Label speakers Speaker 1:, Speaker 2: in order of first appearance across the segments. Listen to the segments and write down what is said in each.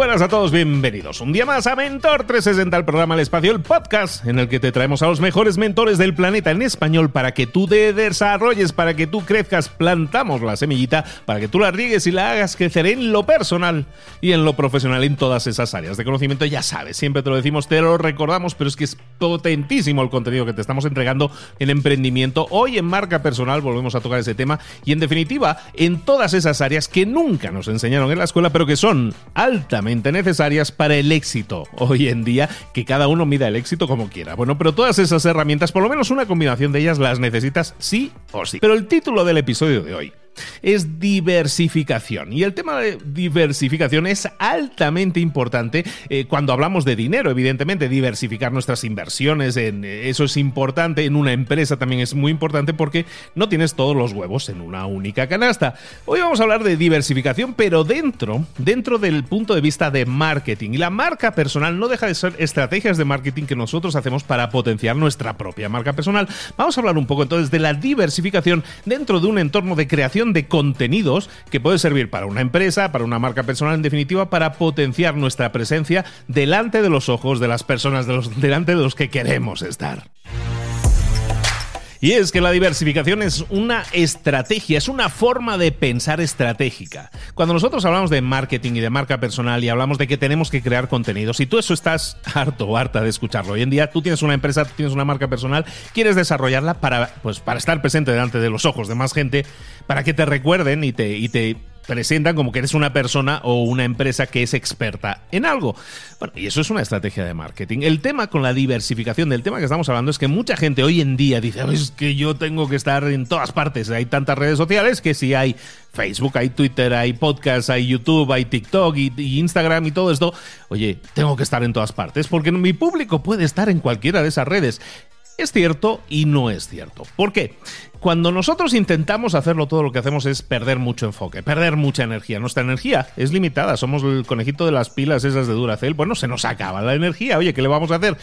Speaker 1: Buenas a todos, bienvenidos un día más a Mentor 360, el programa El Espacio, el podcast en el que te traemos a los mejores mentores del planeta en español para que tú te desarrolles, para que tú crezcas, plantamos la semillita, para que tú la riegues y la hagas crecer en lo personal y en lo profesional en todas esas áreas de conocimiento. Ya sabes, siempre te lo decimos, te lo recordamos, pero es que es potentísimo el contenido que te estamos entregando en emprendimiento. Hoy en marca personal volvemos a tocar ese tema y en definitiva en todas esas áreas que nunca nos enseñaron en la escuela, pero que son altamente necesarias para el éxito hoy en día, que cada uno mida el éxito como quiera. Bueno, pero todas esas herramientas, por lo menos una combinación de ellas, las necesitas sí o sí. Pero el título del episodio de hoy es diversificación. Y el tema de diversificación es altamente importante eh, cuando hablamos de dinero, evidentemente, diversificar nuestras inversiones, en, eh, eso es importante, en una empresa también es muy importante porque no tienes todos los huevos en una única canasta. Hoy vamos a hablar de diversificación, pero dentro, dentro del punto de vista de marketing. Y la marca personal no deja de ser estrategias de marketing que nosotros hacemos para potenciar nuestra propia marca personal. Vamos a hablar un poco entonces de la diversificación dentro de un entorno de creación de contenidos que puede servir para una empresa, para una marca personal, en definitiva, para potenciar nuestra presencia delante de los ojos de las personas, de los, delante de los que queremos estar. Y es que la diversificación es una estrategia, es una forma de pensar estratégica. Cuando nosotros hablamos de marketing y de marca personal y hablamos de que tenemos que crear contenidos, y tú eso estás harto o harta de escucharlo. Hoy en día tú tienes una empresa, tienes una marca personal, quieres desarrollarla para, pues, para estar presente delante de los ojos de más gente, para que te recuerden y te, y te presentan como que eres una persona o una empresa que es experta en algo. Bueno, y eso es una estrategia de marketing. El tema con la diversificación del tema que estamos hablando es que mucha gente hoy en día dice, es que yo tengo que estar en todas partes. Hay tantas redes sociales que si hay Facebook, hay Twitter, hay podcast, hay YouTube, hay TikTok y, y, Instagram y todo esto, oye, tengo que estar en todas partes porque mi público puede estar en cualquiera de esas redes. Es cierto y no es cierto. ¿Por qué? Cuando nosotros intentamos hacerlo, todo lo que hacemos es perder mucho enfoque, perder mucha energía. Nuestra energía es limitada, somos el conejito de las pilas esas de Duracell. Bueno, se nos acaba la energía, oye, ¿qué le vamos a hacer?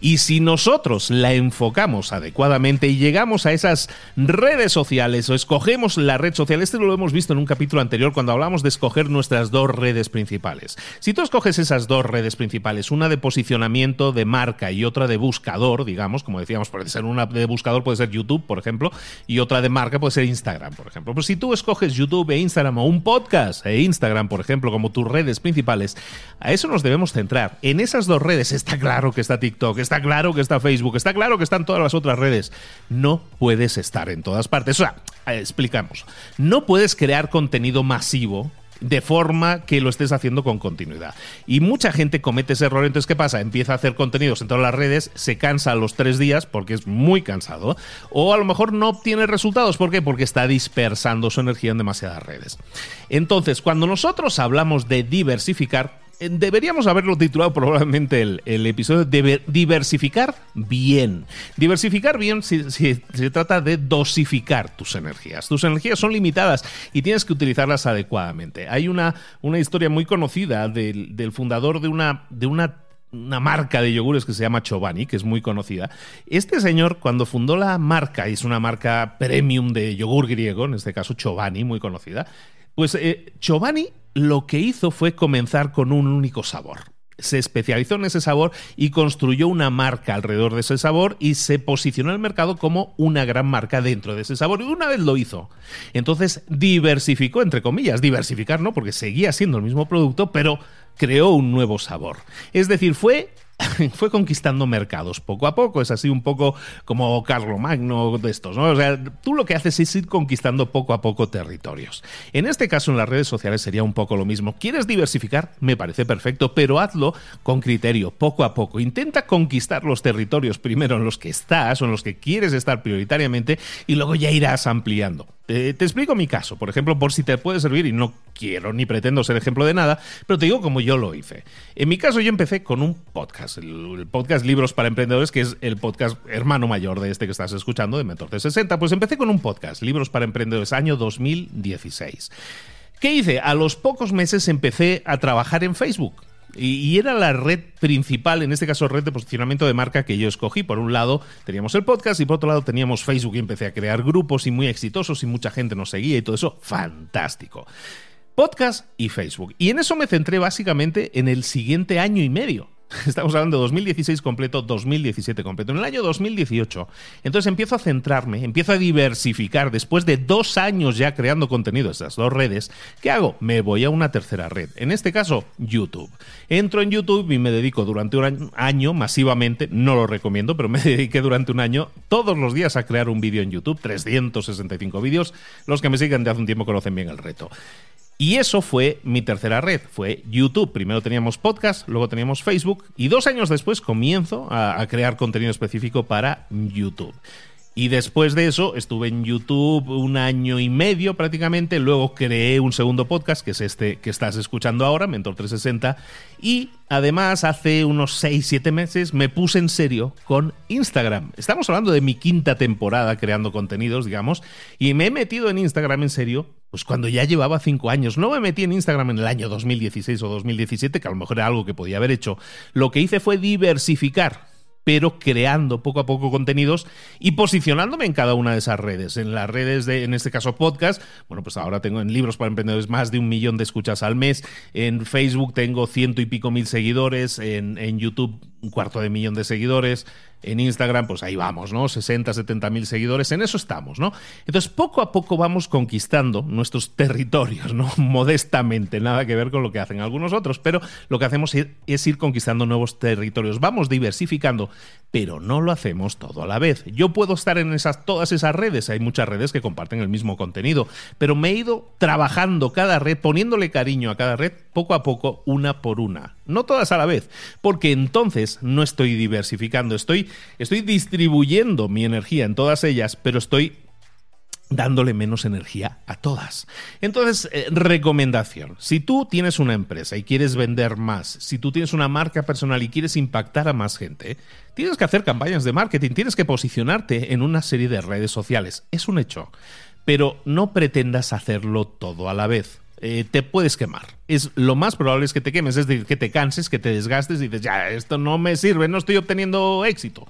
Speaker 1: Y si nosotros la enfocamos adecuadamente y llegamos a esas redes sociales o escogemos la red social, este lo hemos visto en un capítulo anterior cuando hablamos de escoger nuestras dos redes principales. Si tú escoges esas dos redes principales, una de posicionamiento de marca y otra de buscador, digamos, como decíamos, puede ser una de buscador, puede ser YouTube, por ejemplo, y otra de marca puede ser Instagram, por ejemplo. Pues si tú escoges YouTube e Instagram o un podcast e Instagram, por ejemplo, como tus redes principales, a eso nos debemos centrar. En esas dos redes está claro que está TikTok, está claro que está Facebook, está claro que están todas las otras redes. No puedes estar en todas partes. O sea, explicamos. No puedes crear contenido masivo de forma que lo estés haciendo con continuidad. Y mucha gente comete ese error, entonces ¿qué pasa? Empieza a hacer contenidos en todas las redes, se cansa los tres días porque es muy cansado, o a lo mejor no obtiene resultados, ¿por qué? Porque está dispersando su energía en demasiadas redes. Entonces, cuando nosotros hablamos de diversificar, deberíamos haberlo titulado probablemente el, episodio de diversificar bien. Diversificar bien si, se trata de dosificar tus energías. Tus energías son limitadas y tienes que utilizarlas adecuadamente. Hay una, una historia muy conocida del, fundador de una, de una una marca de yogures que se llama Chobani, que es muy conocida. Este señor, cuando fundó la marca, es una marca premium de yogur griego, en este caso Chobani, muy conocida, pues eh, lo que hizo fue comenzar con un único sabor. Se especializó en ese sabor y construyó una marca alrededor de ese sabor y se posicionó en el mercado como una gran marca dentro de ese sabor. Y una vez lo hizo, entonces diversificó, entre comillas, diversificar, ¿no? Porque seguía siendo el mismo producto, pero creó un nuevo sabor. Es decir, fue fue conquistando mercados poco a poco. Es así un poco como Carlo Magno de estos, ¿no? O sea, tú lo que haces es ir conquistando poco a poco territorios. En este caso, en las redes sociales sería un poco lo mismo. ¿Quieres diversificar? Me parece perfecto, pero hazlo con criterio, poco a poco. Intenta conquistar los territorios primero en los que estás o en los que quieres estar prioritariamente y luego ya irás ampliando. Te, explico mi caso, por ejemplo, por si te puede servir y no quiero ni pretendo ser ejemplo de nada, pero te digo como yo lo hice. En mi caso yo empecé con un podcast, el, podcast Libros para Emprendedores, que es el podcast hermano mayor de este que estás escuchando, de Mentor de 60. Pues empecé con un podcast, Libros para Emprendedores, año 2016. ¿Qué hice? A los pocos meses empecé a trabajar en Facebook. Y, era la red principal, en este caso red de posicionamiento de marca que yo escogí. Por un lado teníamos el podcast y por otro lado teníamos Facebook y empecé a crear grupos y muy exitosos y mucha gente nos seguía y todo eso, fantástico. Podcast y Facebook. Y en eso me centré básicamente en el siguiente año y medio. Estamos hablando de 2016 completo, 2017 completo. En el año 2018, entonces empiezo a centrarme, empiezo a diversificar. Después de dos años ya creando contenido en esas dos redes, ¿qué hago? Me voy a una tercera red. En este caso, YouTube. Entro en YouTube y me dedico durante un año masivamente, no lo recomiendo, pero me dediqué durante un año todos los días a crear un vídeo en YouTube, 365 vídeos. Los que me siguen de hace un tiempo conocen bien el reto. Y eso fue mi tercera red, fue YouTube. Primero teníamos podcast, luego teníamos Facebook y dos años después comienzo a, crear contenido específico para YouTube. Y después de eso estuve en YouTube un año y medio prácticamente, luego creé un segundo podcast, que es este que estás escuchando ahora, Mentor 360, y además hace unos 6-7 meses me puse en serio con Instagram. Estamos hablando de mi quinta temporada creando contenidos, digamos, y me he metido en Instagram en serio pues cuando ya llevaba cinco años. No me metí en Instagram en el año 2016 o 2017, que a lo mejor era algo que podía haber hecho. Lo que hice fue diversificar pero creando poco a poco contenidos y posicionándome en cada una de esas redes. En las redes de, en este caso, podcast, bueno, pues ahora tengo en libros para emprendedores más de un millón de escuchas al mes. En Facebook tengo ciento y pico mil seguidores. En, en YouTube un cuarto de millón de seguidores. En Instagram, pues ahí vamos, ¿no? 60, 70 mil seguidores, en eso estamos, ¿no? Entonces, poco a poco vamos conquistando nuestros territorios, ¿no? Modestamente, nada que ver con lo que hacen algunos otros, pero lo que hacemos es ir conquistando nuevos territorios. Vamos diversificando, pero no lo hacemos todo a la vez. Yo puedo estar en esas, todas esas redes, hay muchas redes que comparten el mismo contenido, pero me he ido trabajando cada red, poniéndole cariño a cada red, poco a poco, una por una. No todas a la vez, porque entonces no estoy diversificando, estoy, estoy distribuyendo mi energía en todas ellas, pero estoy dándole menos energía a todas. Entonces, eh, recomendación, si tú tienes una empresa y quieres vender más, si tú tienes una marca personal y quieres impactar a más gente, tienes que hacer campañas de marketing, tienes que posicionarte en una serie de redes sociales, es un hecho, pero no pretendas hacerlo todo a la vez. Eh, te puedes quemar. Es lo más probable es que te quemes, es decir, que te canses, que te desgastes y dices, ya, esto no me sirve, no estoy obteniendo éxito.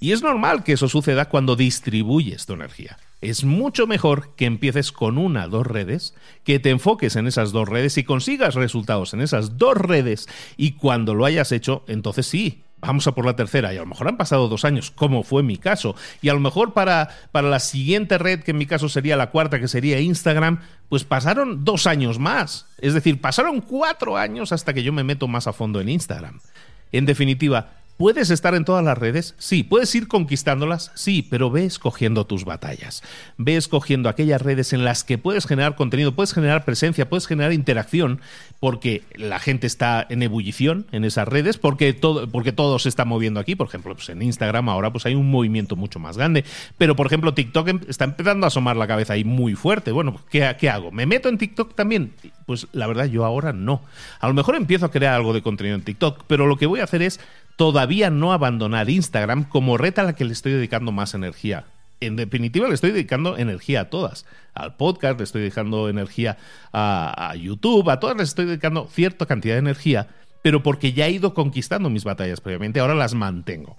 Speaker 1: Y es normal que eso suceda cuando distribuyes tu energía. Es mucho mejor que empieces con una dos redes, que te enfoques en esas dos redes y consigas resultados en esas dos redes y cuando lo hayas hecho, entonces sí, vamos a por la tercera y a lo mejor han pasado dos años, como fue mi caso, y a lo mejor para, para la siguiente red, que en mi caso sería la cuarta, que sería Instagram, pues pasaron dos años más. Es decir, pasaron cuatro años hasta que yo me meto más a fondo en Instagram. En definitiva, ¿Puedes estar en todas las redes? Sí. ¿Puedes ir conquistándolas? Sí, pero ve escogiendo tus batallas. Ve escogiendo aquellas redes en las que puedes generar contenido, puedes generar presencia, puedes generar interacción, porque la gente está en ebullición en esas redes, porque todo, porque todo se está moviendo aquí. Por ejemplo, pues en Instagram ahora pues hay un movimiento mucho más grande. Pero, por ejemplo, TikTok em, está empezando a asomar la cabeza ahí muy fuerte. Bueno, ¿qué, ¿qué hago? ¿Me meto en TikTok también? Pues la verdad, yo ahora no. A lo mejor empiezo a crear algo de contenido en TikTok, pero lo que voy a hacer es todavía no abandonar Instagram como red a la que le estoy dedicando más energía. En definitiva, le estoy dedicando energía a todas. Al podcast, le estoy dedicando energía a, a YouTube, a todas les estoy dedicando cierta cantidad de energía, pero porque ya he ido conquistando mis batallas previamente, ahora las mantengo.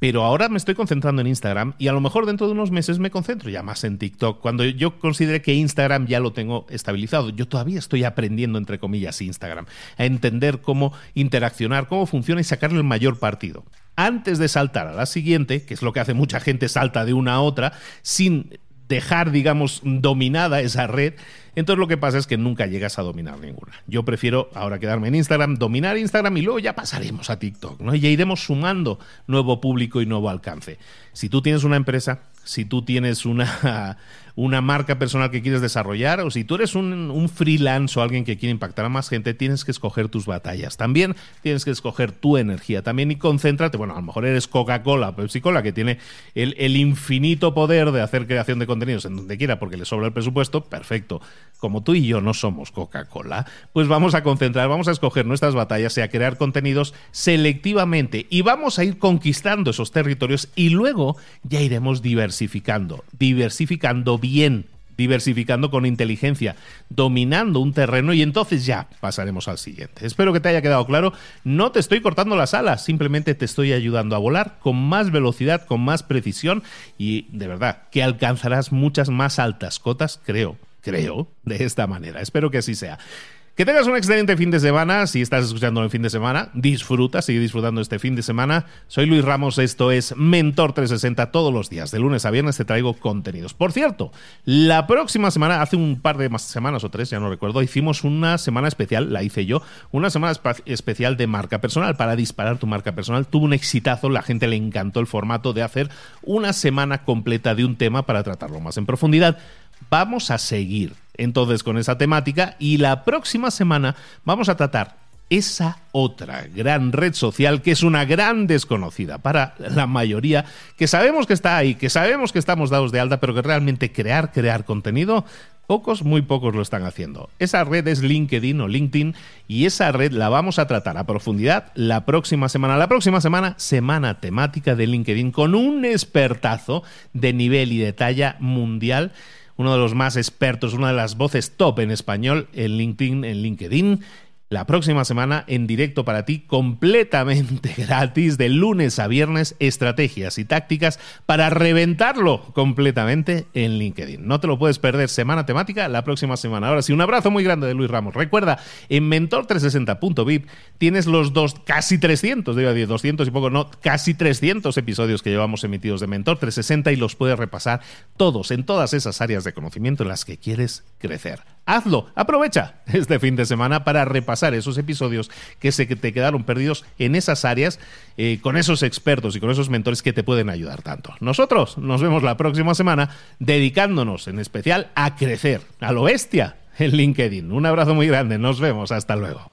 Speaker 1: Pero ahora me estoy concentrando en Instagram y a lo mejor dentro de unos meses me concentro ya más en TikTok. Cuando yo considere que Instagram ya lo tengo estabilizado, yo todavía estoy aprendiendo, entre comillas, Instagram, a entender cómo interaccionar, cómo funciona y sacarle el mayor partido. Antes de saltar a la siguiente, que es lo que hace mucha gente, salta de una a otra, sin dejar, digamos, dominada esa red, entonces lo que pasa es que nunca llegas a dominar ninguna. Yo prefiero ahora quedarme en Instagram, dominar Instagram y luego ya pasaremos a TikTok, ¿no? Y ya iremos sumando nuevo público y nuevo alcance. Si tú tienes una empresa, si tú tienes una, una marca personal que quieres desarrollar o si tú eres un, un, freelance o alguien que quiere impactar a más gente, tienes que escoger tus batallas. También tienes que escoger tu energía también y concéntrate. Bueno, a lo mejor eres Coca-Cola, Pepsi-Cola, que tiene el, el, infinito poder de hacer creación de contenidos en donde quiera porque le sobra el presupuesto. Perfecto. Como tú y yo no somos Coca-Cola, pues vamos a concentrar, vamos a escoger nuestras batallas y a crear contenidos selectivamente y vamos a ir conquistando esos territorios y luego ya iremos diversificando, diversificando bien, diversificando con inteligencia, dominando un terreno y entonces ya pasaremos al siguiente. Espero que te haya quedado claro. No te estoy cortando las alas, simplemente te estoy ayudando a volar con más velocidad, con más precisión y de verdad que alcanzarás muchas más altas cotas, creo, creo, de esta manera. Espero que así sea. Que tengas un excelente fin de semana. Si estás escuchando el fin de semana, disfruta, sigue disfrutando este fin de semana. Soy Luis Ramos, esto es Mentor 360. Todos los días, de lunes a viernes, te traigo contenidos. Por cierto, la próxima semana, hace un par de semanas o tres, ya no recuerdo, hicimos una semana especial, la hice yo, una semana especial de marca personal para disparar tu marca personal. Tuvo un exitazo, la gente le encantó el formato de hacer una semana completa de un tema para tratarlo más en profundidad. Vamos a seguir entonces con esa temática y la próxima semana vamos a tratar esa otra gran red social que es una gran desconocida para la mayoría, que sabemos que está ahí, que sabemos que estamos dados de alta, pero que realmente crear, crear contenido, pocos, muy pocos lo están haciendo. Esa red es LinkedIn o LinkedIn y esa red la vamos a tratar a profundidad la próxima semana. La próxima semana, semana temática de LinkedIn con un expertazo de nivel y de talla mundial uno de los más expertos, una de las voces top en español en LinkedIn, en LinkedIn la próxima semana en directo para ti, completamente gratis, de lunes a viernes, estrategias y tácticas para reventarlo completamente en LinkedIn. No te lo puedes perder, semana temática, la próxima semana. Ahora sí, un abrazo muy grande de Luis Ramos. Recuerda, en mentor360.vip tienes los dos, casi 300, digo 200 y poco, no, casi 300 episodios que llevamos emitidos de Mentor 360 y los puedes repasar todos en todas esas áreas de conocimiento en las que quieres crecer hazlo, aprovecha este fin de semana para repasar esos episodios que se te quedaron perdidos en esas áreas eh, con esos expertos y con esos mentores que te pueden ayudar tanto. Nosotros nos vemos la próxima semana dedicándonos en especial a crecer, a lo bestia en LinkedIn. Un abrazo muy grande, nos vemos, hasta luego.